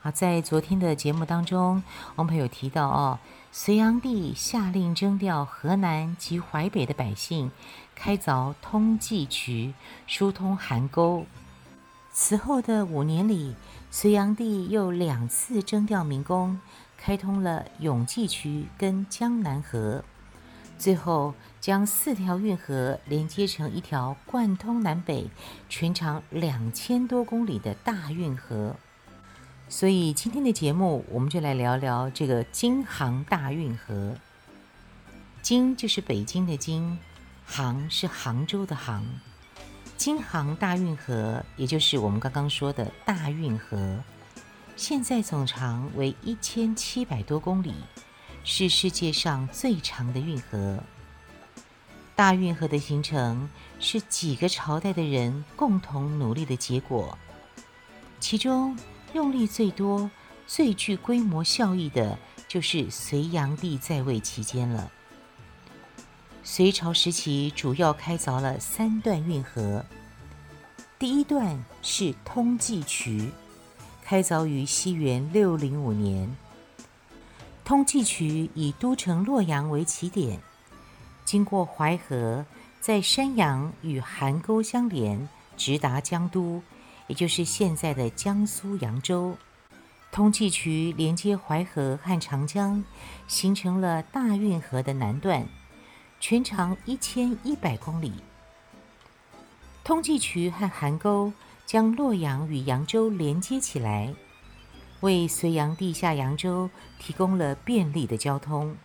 好，在昨天的节目当中，汪蓓有提到哦，隋炀帝下令征调河南及淮北的百姓，开凿通济渠，疏通邗沟。此后的五年里，隋炀帝又两次征调民工，开通了永济渠跟江南河，最后将四条运河连接成一条贯通南北、全长两千多公里的大运河。所以今天的节目，我们就来聊聊这个京杭大运河。京就是北京的京，杭是杭州的杭。京杭大运河，也就是我们刚刚说的大运河，现在总长为一千七百多公里，是世界上最长的运河。大运河的形成是几个朝代的人共同努力的结果，其中。用力最多、最具规模效益的，就是隋炀帝在位期间了。隋朝时期，主要开凿了三段运河。第一段是通济渠，开凿于西元六零五年。通济渠以都城洛阳为起点，经过淮河，在山阳与邗沟相连，直达江都。也就是现在的江苏扬州，通济渠连接淮河和长江，形成了大运河的南段，全长一千一百公里。通济渠和邗沟将洛阳与扬州连接起来，为隋炀帝下扬州提供了便利的交通。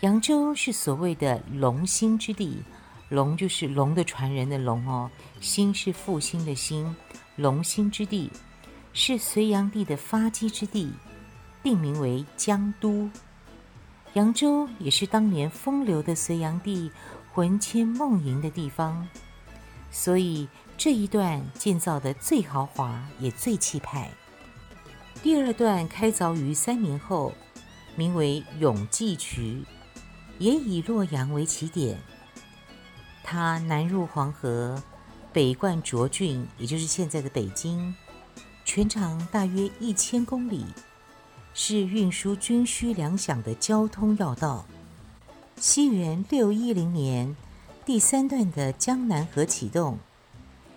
扬州是所谓的龙兴之地。龙就是龙的传人的龙哦，兴是复兴的兴，龙兴之地是隋炀帝的发迹之地，定名为江都。扬州也是当年风流的隋炀帝魂牵梦萦的地方，所以这一段建造的最豪华也最气派。第二段开凿于三年后，名为永济渠，也以洛阳为起点。它南入黄河，北贯涿郡，也就是现在的北京，全长大约一千公里，是运输军需粮饷的交通要道。西元六一零年，第三段的江南河启动，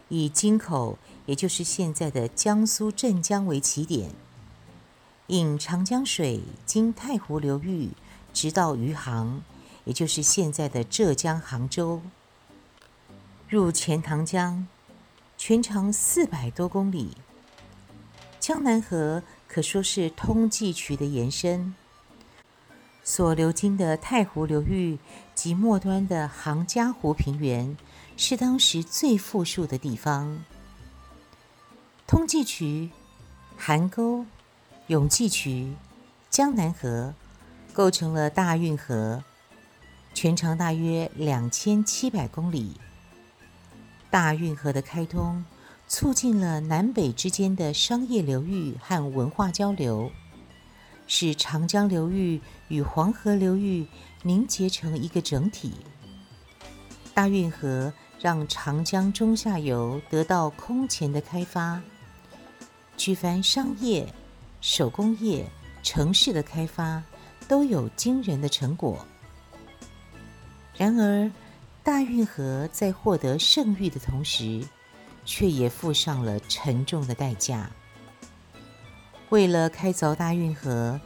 以京口，也就是现在的江苏镇江为起点，引长江水经太湖流域，直到余杭，也就是现在的浙江杭州。入钱塘江，全长四百多公里。江南河可说是通济渠的延伸，所流经的太湖流域及末端的杭嘉湖平原，是当时最富庶的地方。通济渠、邗沟、永济渠、江南河构成了大运河，全长大约两千七百公里。大运河的开通，促进了南北之间的商业流域和文化交流，使长江流域与黄河流域凝结成一个整体。大运河让长江中下游得到空前的开发，举凡商业、手工业、城市的开发，都有惊人的成果。然而，大运河在获得盛誉的同时，却也付上了沉重的代价。为了开凿大运河，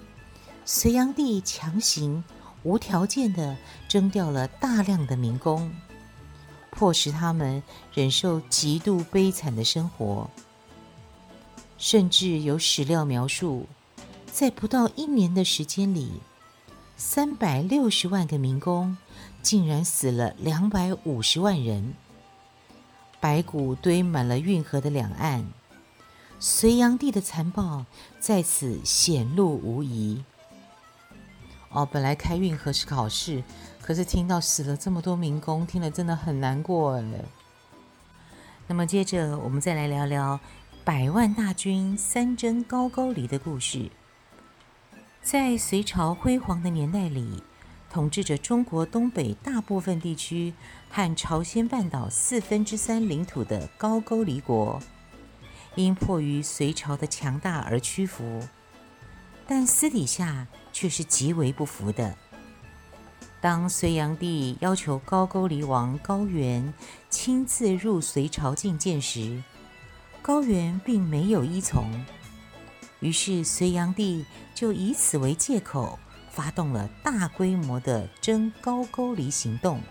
隋炀帝强行、无条件地征调了大量的民工，迫使他们忍受极度悲惨的生活。甚至有史料描述，在不到一年的时间里，三百六十万个民工。竟然死了两百五十万人，白骨堆满了运河的两岸，隋炀帝的残暴在此显露无遗。哦，本来开运河是好事，可是听到死了这么多民工，听了真的很难过哎。那么接着我们再来聊聊百万大军三征高句丽的故事。在隋朝辉煌的年代里，统治着中国东北大部分地区和朝鲜半岛四分之三领土的高句丽国，因迫于隋朝的强大而屈服，但私底下却是极为不服的。当隋炀帝要求高句丽王高原亲自入隋朝觐见时，高原并没有依从。于是隋炀帝就以此为借口，发动了大规模的征高句丽行动。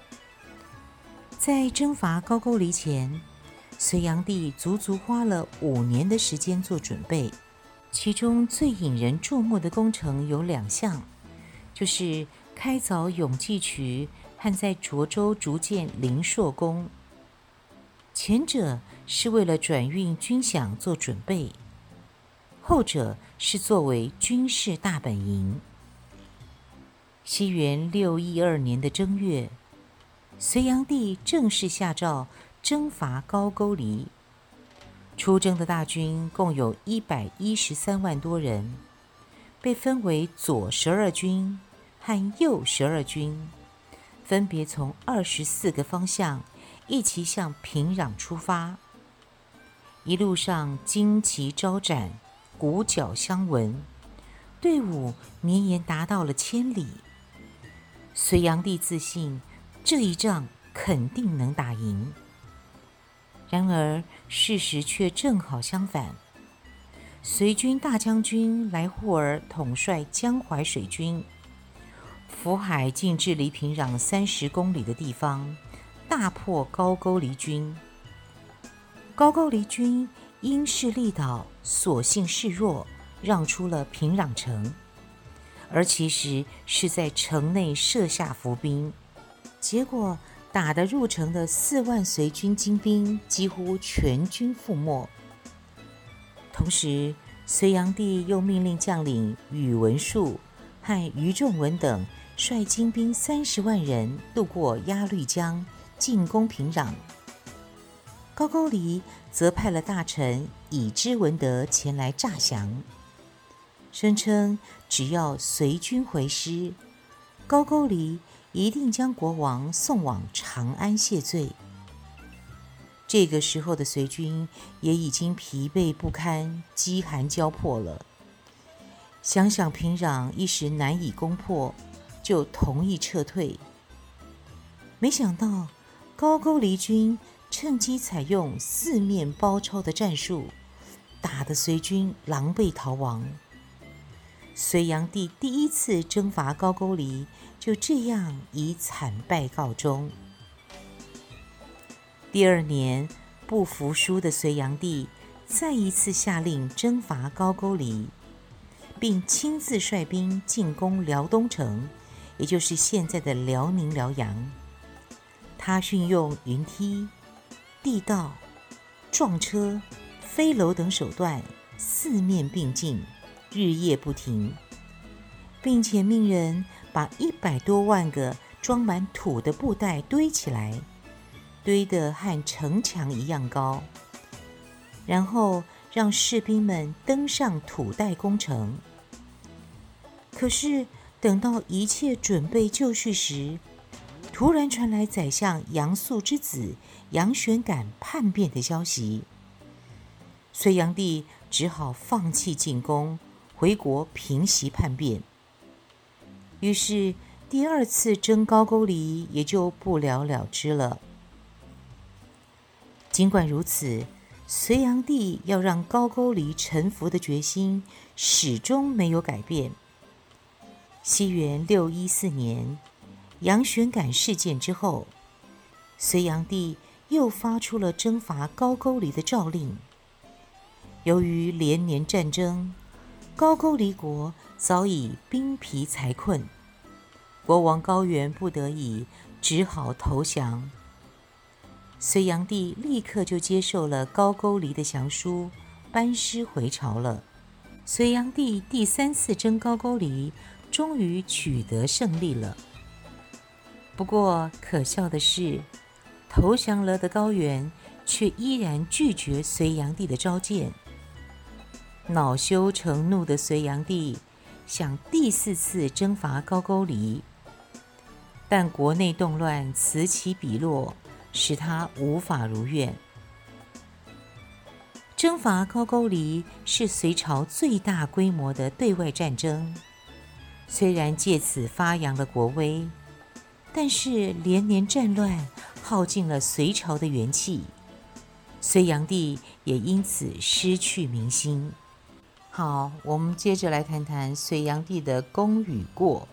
在征伐高句丽前，隋炀帝足足花了五年的时间做准备。其中最引人注目的工程有两项，就是开凿永济渠和在涿州筑建灵朔宫。前者是为了转运军饷做准备。后者是作为军事大本营。西元六一二年的正月，隋炀帝正式下诏征伐高句丽。出征的大军共有一百一十三万多人，被分为左十二军和右十二军，分别从二十四个方向一齐向平壤出发。一路上旌旗招展。鼓角相闻，队伍绵延达到了千里。隋炀帝自信这一仗肯定能打赢。然而事实却正好相反。隋军大将军来护儿统帅江淮水军，福海进至离平壤三十公里的地方，大破高句丽军。高句丽军。因势利导，索性示弱，让出了平壤城，而其实是在城内设下伏兵。结果打得入城的四万隋军精兵几乎全军覆没。同时，隋炀帝又命令将领宇文述和于仲文等率精兵三十万人渡过鸭绿江，进攻平壤。高句丽则派了大臣乙支文德前来诈降，声称只要随军回师，高句丽一定将国王送往长安谢罪。这个时候的隋军也已经疲惫不堪、饥寒交迫了，想想平壤一时难以攻破，就同意撤退。没想到高句丽军。趁机采用四面包抄的战术，打得隋军狼狈逃亡。隋炀帝第一次征伐高句丽就这样以惨败告终。第二年，不服输的隋炀帝再一次下令征伐高句丽，并亲自率兵进攻辽东城，也就是现在的辽宁辽阳。他运用云梯。地道、撞车、飞楼等手段，四面并进，日夜不停，并且命人把一百多万个装满土的布袋堆起来，堆得和城墙一样高，然后让士兵们登上土袋攻城。可是等到一切准备就绪时，突然传来宰相杨素之子杨玄感叛变的消息，隋炀帝只好放弃进攻，回国平息叛变。于是第二次征高句丽也就不了了之了。尽管如此，隋炀帝要让高句丽臣服的决心始终没有改变。西元六一四年。杨玄感事件之后，隋炀帝又发出了征伐高句丽的诏令。由于连年战争，高句丽国早已兵疲财困，国王高原不得已只好投降。隋炀帝立刻就接受了高句丽的降书，班师回朝了。隋炀帝第三次征高句丽，终于取得胜利了。不过可笑的是，投降了的高原却依然拒绝隋炀帝的召见。恼羞成怒的隋炀帝想第四次征伐高句丽，但国内动乱此起彼落，使他无法如愿。征伐高句丽是隋朝最大规模的对外战争，虽然借此发扬了国威，但是连年战乱耗尽了隋朝的元气，隋炀帝也因此失去民心。好，我们接着来谈谈隋炀帝的功与过。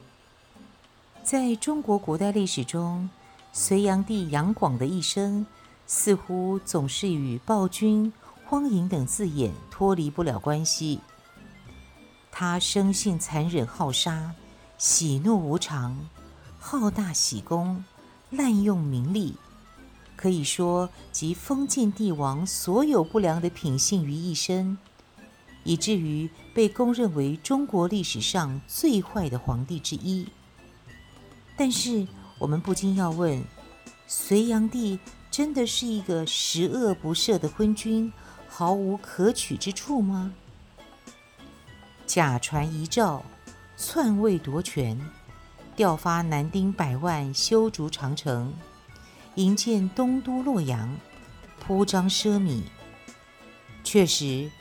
在中国古代历史中，隋炀帝杨广的一生似乎总是与暴君、荒淫等字眼脱离不了关系。他生性残忍好杀，喜怒无常，好大喜功，滥用名利，可以说集封建帝王所有不良的品性于一身。以至于被公认为中国历史上最坏的皇帝之一。但是，我们不禁要问：隋炀帝真的是一个十恶不赦的昏君，毫无可取之处吗？假传遗诏，篡位夺权，调发男丁百万修筑长城，营建东都洛阳，铺张奢靡，确实。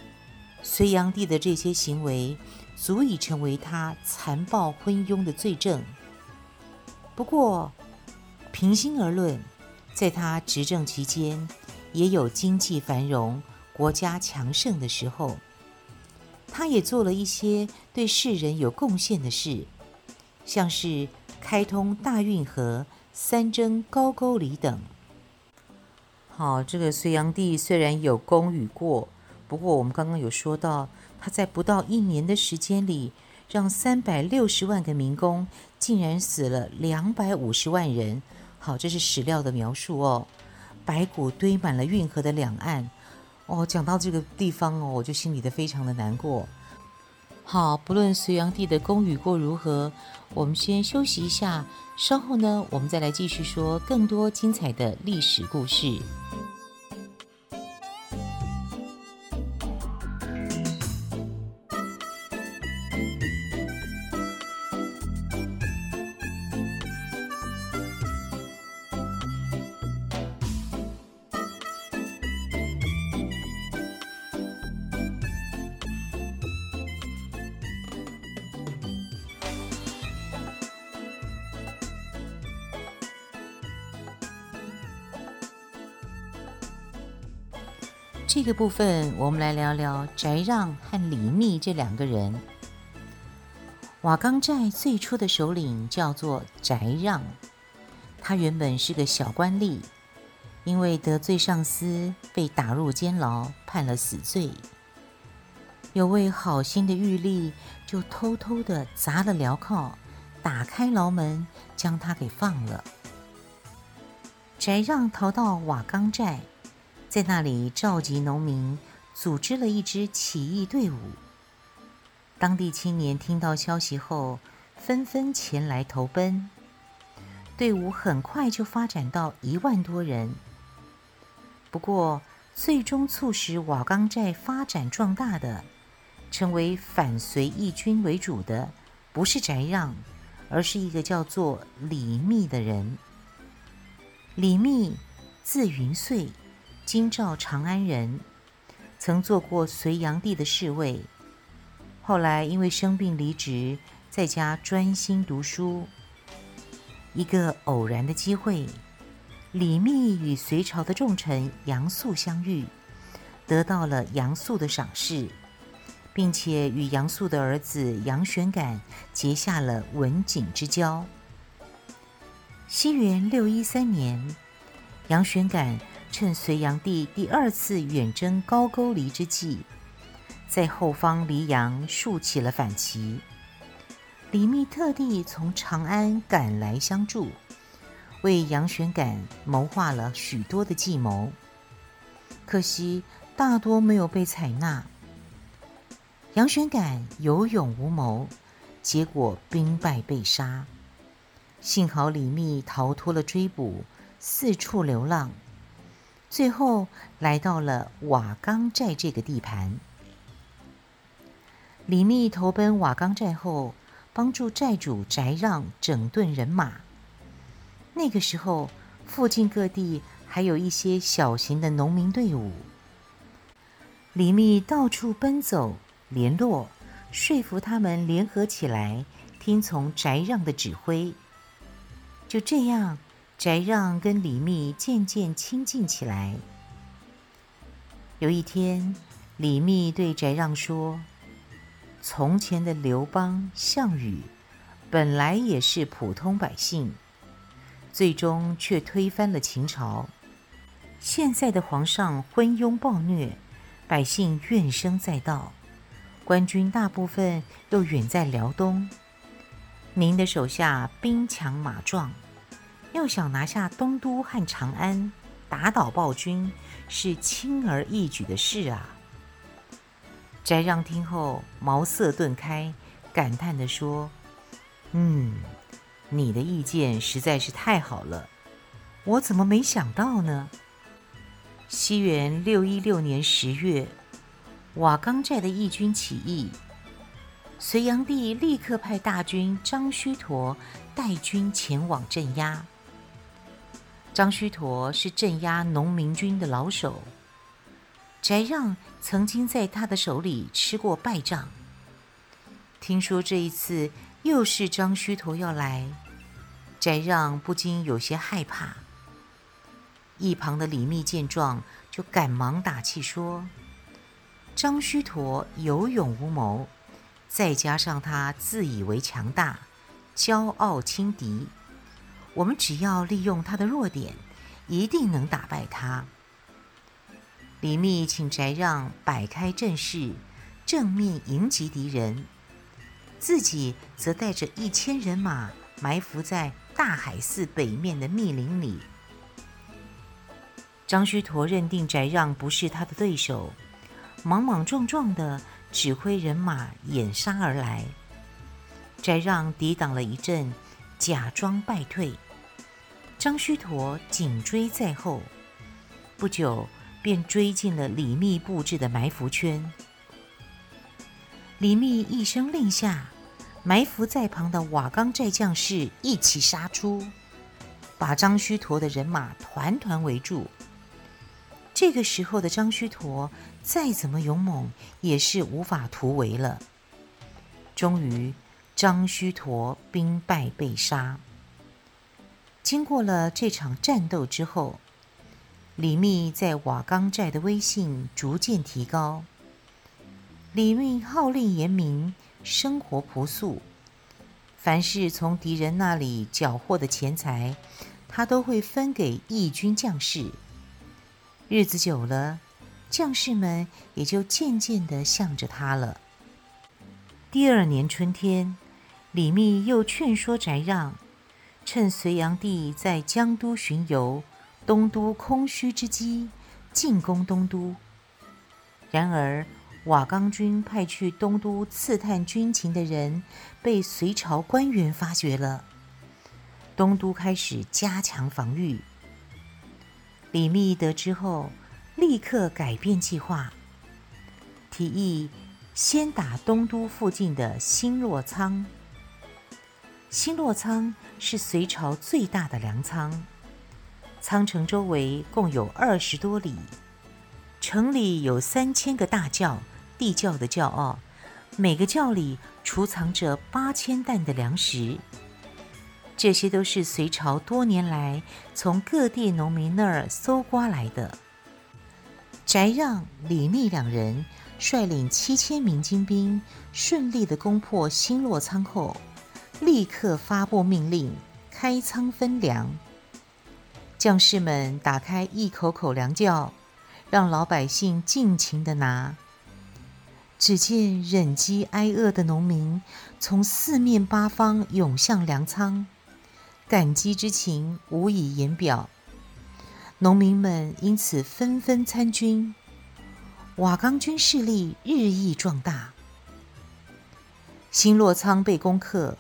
隋炀帝的这些行为，足以成为他残暴昏庸的罪证。不过，平心而论，在他执政期间，也有经济繁荣、国家强盛的时候。他也做了一些对世人有贡献的事，像是开通大运河、三征高句丽等。好，这个隋炀帝虽然有功与过。不过，我们刚刚有说到，他在不到一年的时间里，让三百六十万个民工竟然死了两百五十万人。好，这是史料的描述哦。白骨堆满了运河的两岸。哦，讲到这个地方哦，我就心里的非常的难过。好，不论隋炀帝的功与过如何，我们先休息一下，稍后呢，我们再来继续说更多精彩的历史故事。这个部分，我们来聊聊翟让和李密这两个人。瓦岗寨最初的首领叫做翟让，他原本是个小官吏，因为得罪上司，被打入监牢，判了死罪。有位好心的狱吏就偷偷地砸了镣铐，打开牢门，将他给放了。翟让逃到瓦岗寨。在那里召集农民，组织了一支起义队伍。当地青年听到消息后，纷纷前来投奔。队伍很快就发展到一万多人。不过，最终促使瓦岗寨发展壮大的，成为反隋义军为主的，不是翟让，而是一个叫做李密的人。李密，字云遂。京兆长安人，曾做过隋炀帝的侍卫，后来因为生病离职，在家专心读书。一个偶然的机会，李密与隋朝的重臣杨素相遇，得到了杨素的赏识，并且与杨素的儿子杨玄感结下了文景之交。西元六一三年，杨玄感。趁隋炀帝第二次远征高句丽之际，在后方黎阳竖起了反旗。李密特地从长安赶来相助，为杨玄感谋划了许多的计谋，可惜大多没有被采纳。杨玄感有勇无谋，结果兵败被杀。幸好李密逃脱了追捕，四处流浪，最后来到了瓦岗寨这个地盘。李密投奔瓦岗寨后，帮助寨主翟让整顿人马。那个时候，附近各地还有一些小型的农民队伍。李密到处奔走，联络，说服他们联合起来，听从翟让的指挥。就这样，翟让跟李密渐渐亲近起来。有一天，李密对翟让说：“从前的刘邦、项羽，本来也是普通百姓，最终却推翻了秦朝。现在的皇上昏庸暴虐，百姓怨声载道，官军大部分又远在辽东。您的手下兵强马壮。”要想拿下东都和长安，打倒暴君，是轻而易举的事啊！翟让听后茅塞顿开，感叹地说：“嗯，你的意见实在是太好了，我怎么没想到呢？”西元六一六年十月，瓦岗寨的义军起义，隋炀帝立刻派大军张须陀带军前往镇压。张须陀是镇压农民军的老手，翟让曾经在他的手里吃过败仗。听说这一次又是张须陀要来，翟让不禁有些害怕。一旁的李密见状，就赶忙打气说：“张须陀有勇无谋，再加上他自以为强大，骄傲轻敌。”我们只要利用他的弱点，一定能打败他。李密请翟让摆开阵势，正面迎击敌人，自己则带着一千人马埋伏在大海寺北面的密林里。张须陀认定翟让不是他的对手，莽莽撞撞地指挥人马掩杀而来。翟让抵挡了一阵。假装败退，张须陀紧追在后，不久便追进了李密布置的埋伏圈。李密一声令下，埋伏在旁的瓦岗寨将士一起杀出，把张须陀的人马团团围住。这个时候的张须陀再怎么勇猛，也是无法突围了。终于。张须陀兵败被杀。经过了这场战斗之后，李密在瓦岗寨的威信逐渐提高。李密号令严明，生活朴素，凡是从敌人那里缴获的钱财，他都会分给义军将士。日子久了，将士们也就渐渐地向着他了。第二年春天。李密又劝说翟让，趁隋炀帝在江都巡游，东都空虚之机，进攻东都。然而，瓦岗军派去东都刺探军情的人被隋朝官员发觉了，东都开始加强防御。李密得知后，立刻改变计划，提议先打东都附近的新落仓。新落仓是隋朝最大的粮仓，仓城周围共有二十多里，城里有三千个大窖，地窖的窖哦，每个窖里储藏着八千担的粮食。这些都是隋朝多年来从各地农民那儿搜刮来的。翟让、李密两人率领七千名精兵，顺利地攻破新落仓后。立刻发布命令，开仓分粮。将士们打开一口口粮窖，让老百姓尽情地拿。只见忍饥挨饿的农民从四面八方涌向粮仓，感激之情无以言表。农民们因此纷纷参军，瓦岗军势力日益壮大。新洛仓被攻克，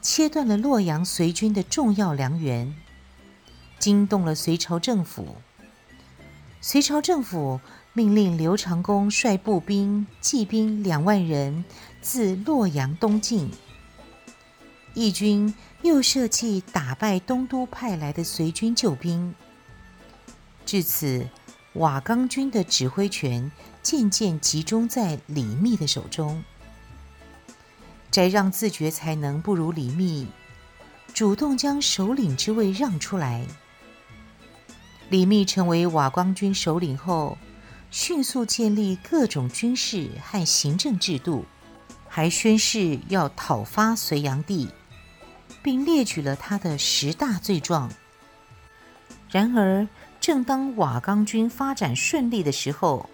切断了洛阳随军的重要粮源，惊动了隋朝政府。隋朝政府命令刘长恭率步兵、骑兵两万人自洛阳东进。义军又设计打败东都派来的隋军救兵。至此，瓦岗军的指挥权渐渐集中在李密的手中。翟让自觉才能不如李密，主动将首领之位让出来。李密成为瓦岗军首领后，迅速建立各种军事和行政制度，还宣誓要讨伐隋炀帝，并列举了他的十大罪状。然而，正当瓦岗军发展顺利的时候，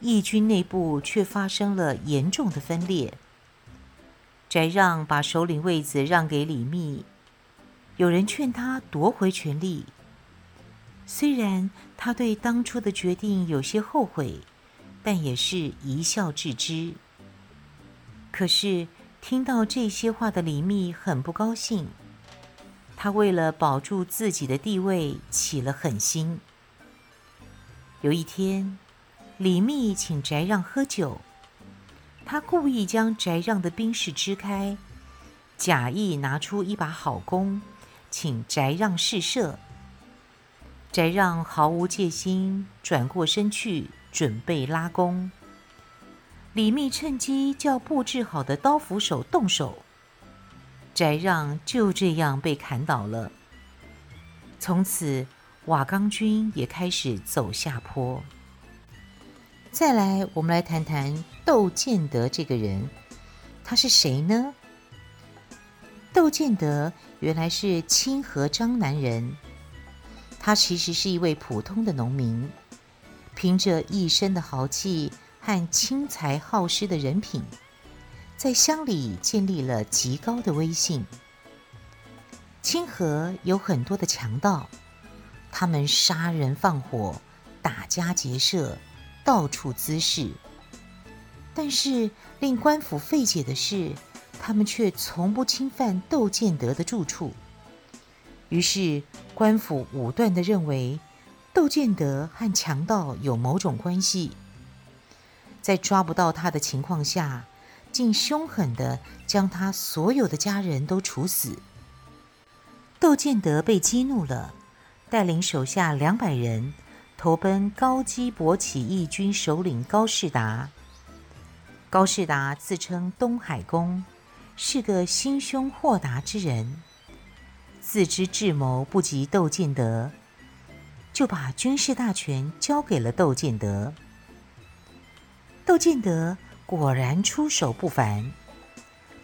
义军内部却发生了严重的分裂。翟让把首领位子让给李密，有人劝他夺回权力。虽然他对当初的决定有些后悔，但也是一笑置之。可是听到这些话的李密很不高兴，他为了保住自己的地位，起了狠心。有一天，李密请翟让喝酒。他故意将翟让的兵士支开，假意拿出一把好弓，请翟让试射。翟让毫无戒心，转过身去准备拉弓。李密趁机叫布置好的刀斧手动手，翟让就这样被砍倒了。从此，瓦岗军也开始走下坡。再来，我们来谈谈窦建德这个人，他是谁呢？窦建德原来是清河张南人，他其实是一位普通的农民，凭着一身的豪气和轻财好施的人品，在乡里建立了极高的威信。清河有很多的强盗，他们杀人放火，打家劫舍。到处滋事，但是令官府费解的是，他们却从不侵犯窦建德的住处。于是官府武断地认为窦建德和强盗有某种关系，在抓不到他的情况下，竟凶狠地将他所有的家人都处死。窦建德被激怒了，带领手下两百人。投奔高基博起义军首领高士达。高士达自称东海公，是个心胸豁达之人，自知智谋不及窦建德，就把军事大权交给了窦建德。窦建德果然出手不凡，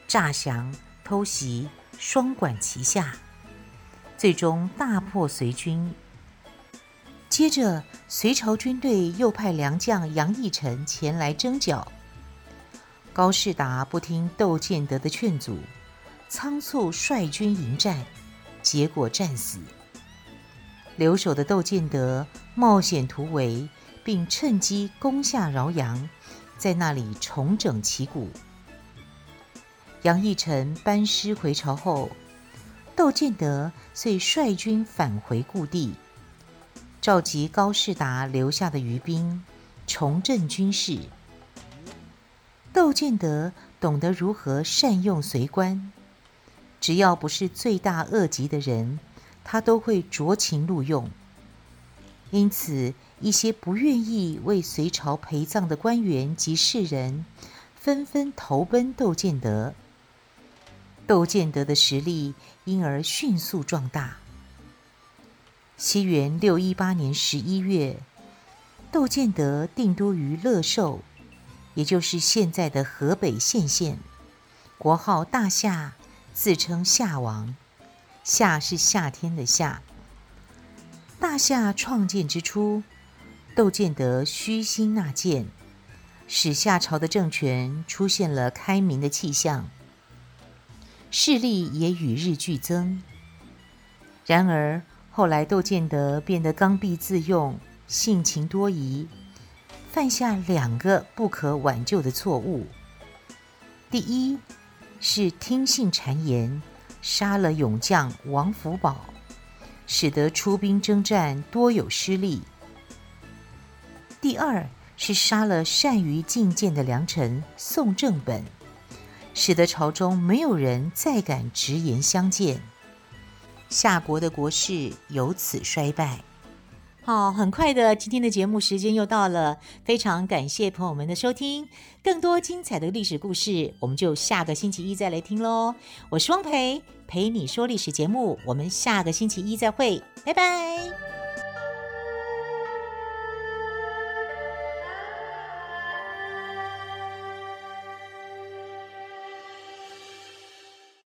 诈降、偷袭双管齐下，最终大破隋军。接着，隋朝军队又派良将杨义臣前来征剿。高士达不听窦建德的劝阻，仓促率军迎战，结果战死。留守的窦建德冒险突围，并趁机攻下饶阳，在那里重整旗鼓。杨义臣班师回朝后，窦建德遂率军返回故地。召集高士达留下的余兵，重振军势。窦建德懂得如何善用隋官，只要不是罪大恶极的人，他都会酌情录用。因此，一些不愿意为隋朝陪葬的官员及士人，纷纷投奔窦建德。窦建德的实力因而迅速壮大。西元六一八年十一月，窦建德定都于乐寿，也就是现在的河北献县，国号大夏，自称夏王。夏是夏天的夏。大夏创建之初，窦建德虚心纳谏，使夏朝的政权出现了开明的气象，势力也与日俱增。然而，后来，窦建德变得刚愎自用、性情多疑，犯下两个不可挽救的错误。第一，是听信谗言，杀了勇将王福保，使得出兵征战多有失利。第二是杀了善于进谏的良臣宋正本，使得朝中没有人再敢直言相谏，夏国的国势由此衰败。好，很快的，今天的节目时间又到了，非常感谢朋友们的收听，更多精彩的历史故事，我们就下个星期一再来听喽。我是汪培，陪你说历史节目，我们下个星期一再会，拜拜。